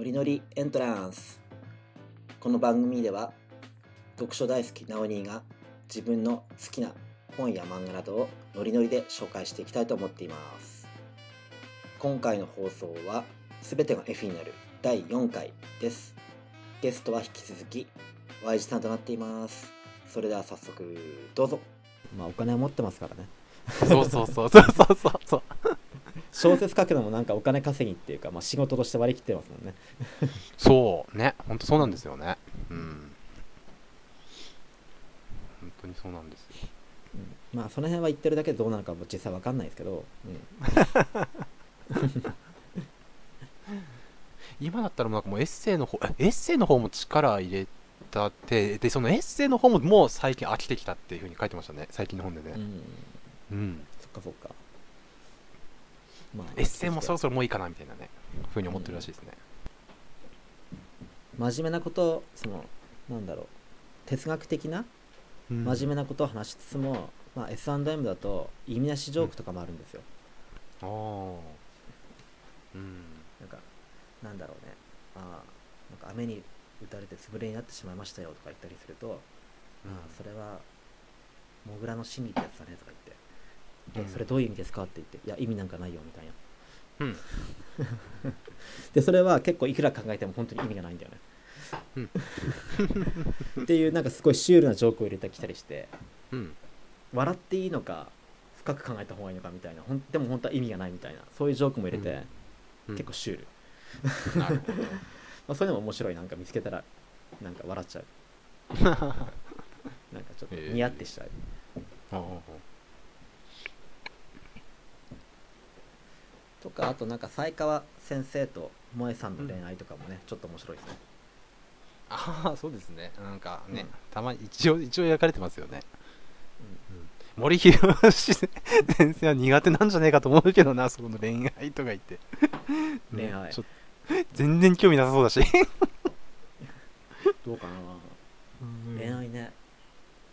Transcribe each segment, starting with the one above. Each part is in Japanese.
ノリノリエントランス。この番組では読書大好きなお兄が自分の好きな本や漫画などをノリノリで紹介していきたいと思っています。今回の放送は全てが F になる第4回です。ゲストは引き続き Y 字さんとなっています。それでは早速どうぞ。まあお金は持ってますからね。そうそうそう。そうそうそうそう。小説書くのもなんかお金稼ぎっていうか、まあ、仕事として割り切ってますもんね。そうね。本当そうなんですよね。うん。本当にそうなんですよ、うん、まあその辺は言ってるだけでどうなのかも実際わかんないですけど、うん、今だったらなんかもうエッセイの方エッセイの方も力入れたってでそのエッセイの方ももう最近飽きてきたっていうふうに書いてましたね。最近の本でね。うん、うん、そっかそっか。まあ、エッセイもそろそろもういいかなみたいなねふうに思ってるらしいですね、うん、真面目なことそのなんだろう。哲学的な、うん、真面目なことを話しつつも、まあ、S&M だと意味なしジョークとかもあるんですよ、うん、ああうん。なんかなんだろうね。ああなんか雨に打たれて潰れになってしまいましたよとか言ったりすると、うん、ああそれはモグラの心理ってやつだねとか言ってえそれどういう意味ですかって言っていや意味なんかないよみたいな、うん、でそれは結構いくら考えても本当に意味がないんだよね、うん、っていうなんかすごいシュールなジョークを入れてきたりして、うん、笑っていいのか深く考えた方がいいのかみたいなほんでも本当は意味がないみたいなそういうジョークも入れて、結構シュール。なるほど。まあそれでも面白い。なんか見つけたらなんか笑っちゃう。なんかちょっとニヤってしちゃう、えーとかあとなんか才川先生と萌さんの恋愛とかもね、うん、ちょっと面白いですね。ああそうですね。なんかね、うん、たまに一応一応描かれてますよね、うん、森博先生は苦手なんじゃねえかと思うけどなその恋愛とか言って。恋愛、全然興味なさそうだし。どうかな。恋愛ね。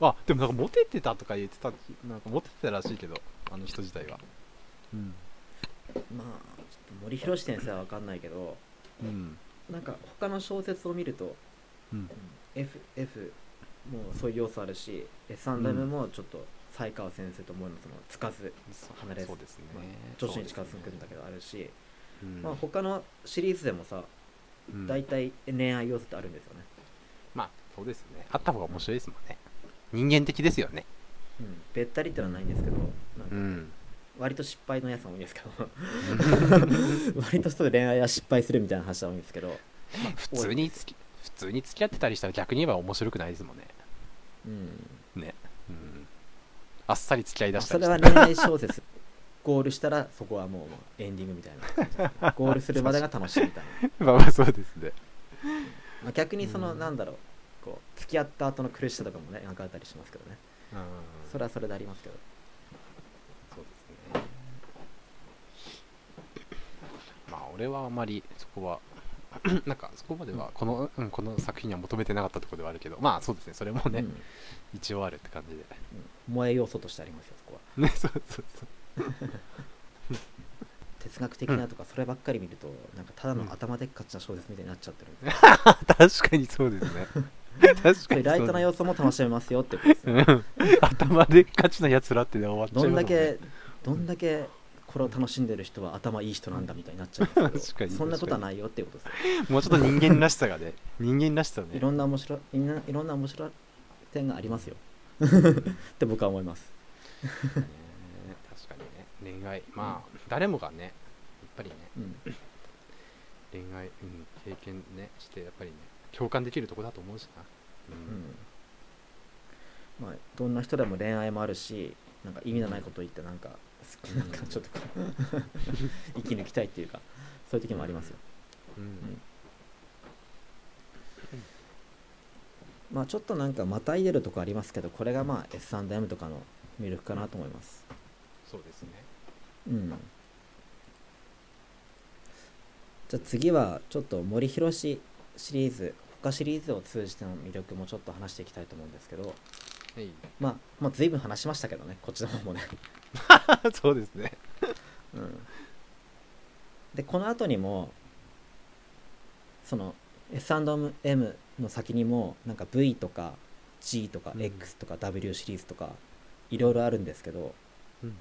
あでもなんかモテてたとか言ってたなんかモテてたらしいけどあの人自体は。うんまあちょっと森博先生は分かんないけど、うん、なんか他の小説を見ると、うん、F, F もそういう要素あるし S&M もちょっと才川先生と思うのそのつかず離れず、ね。まあ、女子に近づくんだけどあるし、ね、まあ、他のシリーズでもさ、うん、大体恋愛要素ってあるんですよね。まあそうですね。あった方が面白いですもんね。人間的ですよね。うん。べったりってのはないんですけどなんか、うん割と失敗のやつも多いんですけど。割とそう恋愛は失敗するみたいな話は多いんですけど、まあ、普通につき普通に付き合ってたりしたら逆に言えば面白くないですもんね。うん。ね、うん、あっさり付き合いだしたりそれは恋愛小説ゴールしたらそこはもうエンディングみたいな。ゴールするまでが楽しいみたいな。まあまあそうですね、まあ、逆にその、うん、なんだろう。こう付き合った後の苦しさとかもね描かれたりしますけどね。それはそれでありますけど俺はあまりそこは なんかそこまではこの,、うん、この作品には求めてなかったところではあるけどまあそうですね。それもね、うん、一応あるって感じで、うん、萌え要素としてありますよそこは。ねそうそうそう。哲学的なとかそればっかり見るとなんかただの頭でっかちな小説みたいになっちゃってる、うん、確かにそうですね。確かにライトな要素も楽しめますよってことですね、頭でっかちなやつらって終わっちゃう、ね、どんだけどんだけこれを楽しんでる人は頭いい人なんだみたいになっちゃうんですけどそんなことはないよっていうことです。もうちょっと人間らしさがね 人間らしさね。いろんな面白いいろんな面白い点がありますよ。って僕は思います。確かにね。恋愛。まあ、誰もがねやっぱりね、うん、恋愛、うん、経験ねしてやっぱりね共感できるとこだと思うしな、うん、まあどんな人でも恋愛もあるしなんか意味のないこと言ってなんかなんかちょっと息 抜きたいっていうかそういう時もありますよ、うん、うん、まあちょっとなんかまたいでるとこありますけどこれがまあ S&M とかの魅力かなと思います。そうですね。うん。じゃあ次はちょっと森博シリーズ他シリーズを通じての魅力もちょっと話していきたいと思うんですけど、はい、まあ、まあ、随分話しましたけどねこっちの方もね。そうですね。うん。でこの後にもその S&M の先にもなんか V とか G とかうん。X とか W シリーズとかいろいろあるんですけど、うん、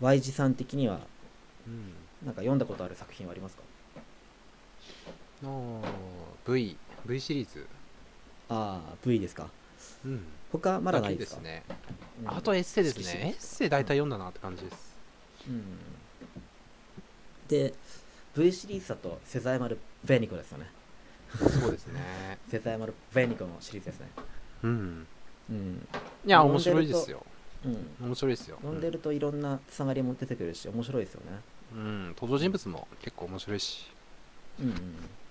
Y 字さん的にはうん。なんか読んだことある作品はありますか？の V V シリーズ、ああ V ですかうん、他まだないですか？ね、うん。あとエッセイですね。エッセイ大体読んだなって感じです、うん。で V シリーズだとセザイマル・ベニコですよね。そうですね。セザイマル・ベニコのシリーズですね。うん。うん、いや面白いですよ。うん、面白いですよ。読んでるといろんなつながりも出てくるし面白いですよね。うん。登場人物も結構面白いし。うんうん。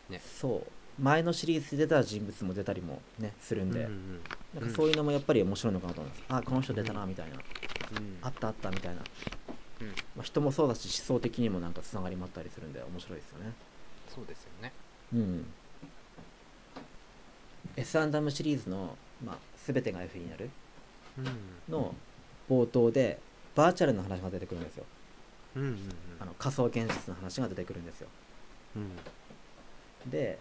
ね。そう前のシリーズで出た人物も出たりもねするんで、なんかそういうのもやっぱり面白いのかなと思います、あこの人出たなみたいな、うん。あったあったみたいな、うん。まあ、人もそうだし思想的にもなんかつながりもあったりするんで面白いですよね。そうですよね。うん。S&M シリーズの、まあ、全てが F になるうん。の冒頭でバーチャルの話が出てくるんですよ。あの仮想現実の話が出てくるんですよ。うん。で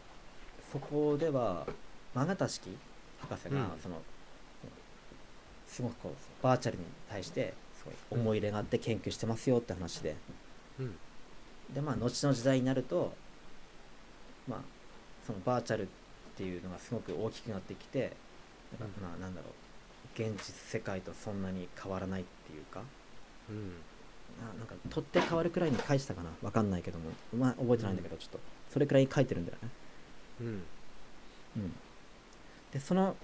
そこでは永田式博士がうん。その、すごくこうバーチャルに対してすごい思い入れがあって研究してますよって話で。うん。でまあ後の時代になるとまあそのバーチャルっていうのがすごく大きくなってきてなんかうん。まあなんだろう。現実世界とそんなに変わらないっていうか。うん。ななんか取って変わるくらいに書いてたかな。わかんないけども。まあ覚えてないんだけどちょっと。それくらい書いてるんだよねうん。うん、でその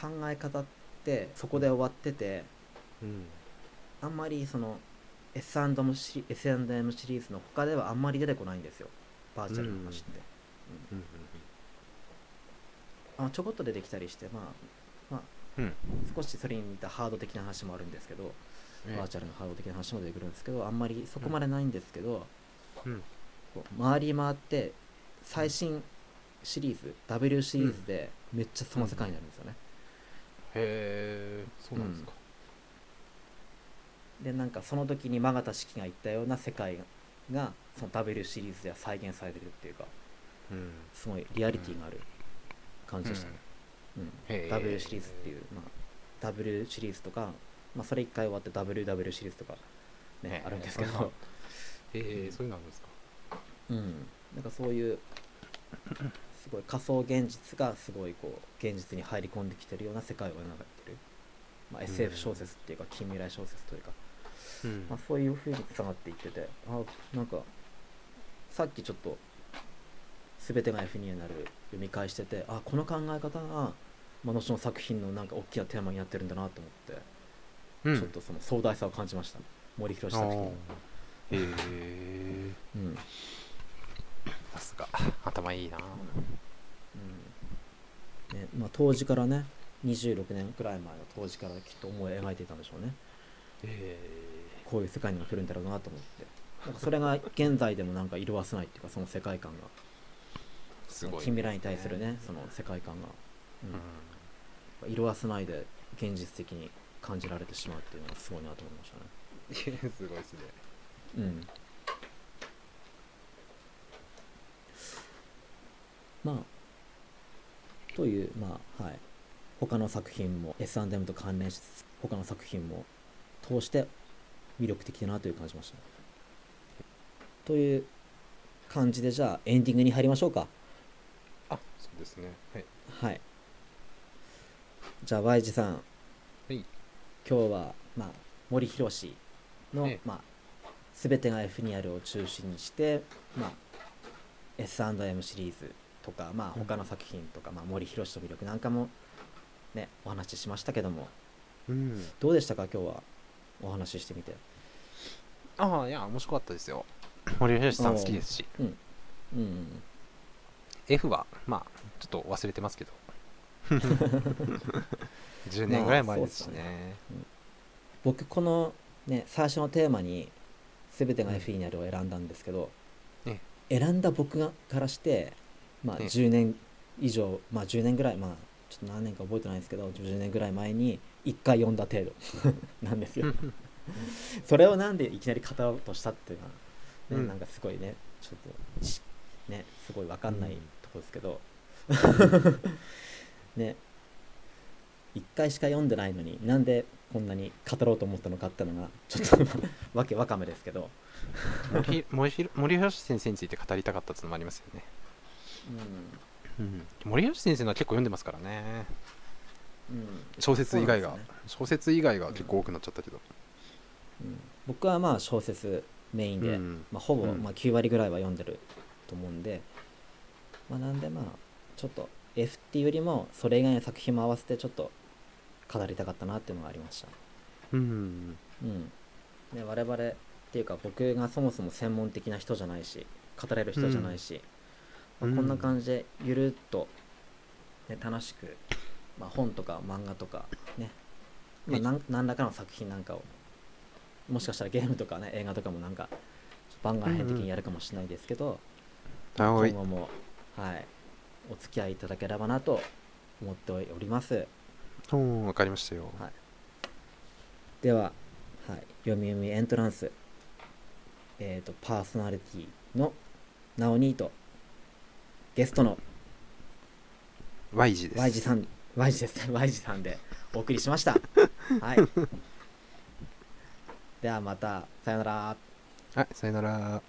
考え方ってそこで終わっててうん。あんまりその S&M シリ S&M シリーズの他ではあんまり出てこないんですよ。バーチャルの話って、うん。あちょこっと出てきたりしてまあまあうん。少しそれに似たハード的な話もあるんですけど、ええ。バーチャルのハード的な話も出てくるんですけどあんまりそこまでないんですけど、うん。こう回り回って最新シリーズ W シリーズでめっちゃその世界になるんですよね、へえそうなんですか。でなんかその時に曲形式が言ったような世界がその W シリーズでは再現されてるっていうかうん。すごいリアリティがある感じでしたね、うん。W シリーズっていう、まあ、W シリーズとか、まあ、それ一回終わって WW シリーズとか、ねあるんですけど、へえそういうのあるんですか。うん、なんかそういうすごい仮想現実がすごいこう現実に入り込んできてるような世界を描いてる、まあ、SF 小説っていうか近未来小説というか、うん。まあ、そういう風につながっていってて。あなんかさっきちょっと全てが F になる読み返しててあこの考え方が、まあ、後の作品のなんか大きなテーマになってるんだなと思って、うん。ちょっとその壮大さを感じました森博作品へえうん。さすが。頭いいな。うんねまあ、当時からね26年くらい前の当時からきっと思い描いていたんでしょうね。へこういう世界にが来るんだろうなと思って。なんかそれが現在でもなんか色褪せないっていうかその世界観が。えすごい近未来に対するねその世界観が、うん。色褪せないで現実的に感じられてしまうっていうのはすごいなと思いましたね。う んすごいですね。うん。まあというまあはい。他の作品も S&M と関連しつつ他の作品も通して魅力的だなという感じましたという感じでじゃあエンディングに入りましょうか。あそうですね。はい。はい。じゃあ Y 字さん。はい。今日は、まあ、森博の、ええ。まあ、全てが F にあるを中心にして、まあ、S&M シリーズとか、まあ、他の作品とか、まあ、森博の魅力なんかも、ね、お話ししましたけども。うん。どうでしたか？今日は。お話ししてみて。ああいや面白かったですよ。森吉さん好きですし。うん。うん F はまあちょっと忘れてますけど。10年ぐらい前ですしまあそうっね。僕この、ね、最初のテーマに全てが F になるを選んだんですけど、え。選んだ僕がからして、まあ、ええ10年以上、まあ10年ぐらいまあちょっと何年か覚えてないんですけど10年ぐらい前に1回読んだ程度。なんですよ。それをなんでいきなり語ろうとしたっていうのは、ねうん。なんかすごいねちょっとしねすごい分かんないうん。とこですけど、ね。1回しか読んでないのになんでこんなに語ろうと思ったのかってのがちょっとわけわかめですけど、森森ひ森林先生について語りたかったっていうのもありますよね、ううん、森林先生のは結構読んでますからね。んうん、小説以外が、ね。小説以外が結構多くなっちゃったけど、うん。僕はまあ小説メインで、うん。まあ、ほぼうん。まあ9割ぐらいは読んでると思うんで、まあ、なんでまあちょっと F っていうよりもそれ以外の作品も合わせてちょっと語りたかったなっていうのがありました。うん。うん。ね我々っていうか僕がそもそも専門的な人じゃないし語れる人じゃないし、うんまあ、こんな感じでゆるっと、ね、楽しく、まあ、本とか漫画とかね、まあ、はいなん何らかの作品なんかをもしかしたらゲームとかね映画とかもなんか番外編的にやるかもしれないですけど、はい。今後もはいお付き合いいただければなと思っております。うんわかりましたよ、はい。では、はい、読み読みエントランス。えっ、とパーソナリティのナオニーとゲストの Y 字です。Y 字さん。Y 字です。ね Y 字さんでお送りしました。はい。ではまた。さよなら。はいさよなら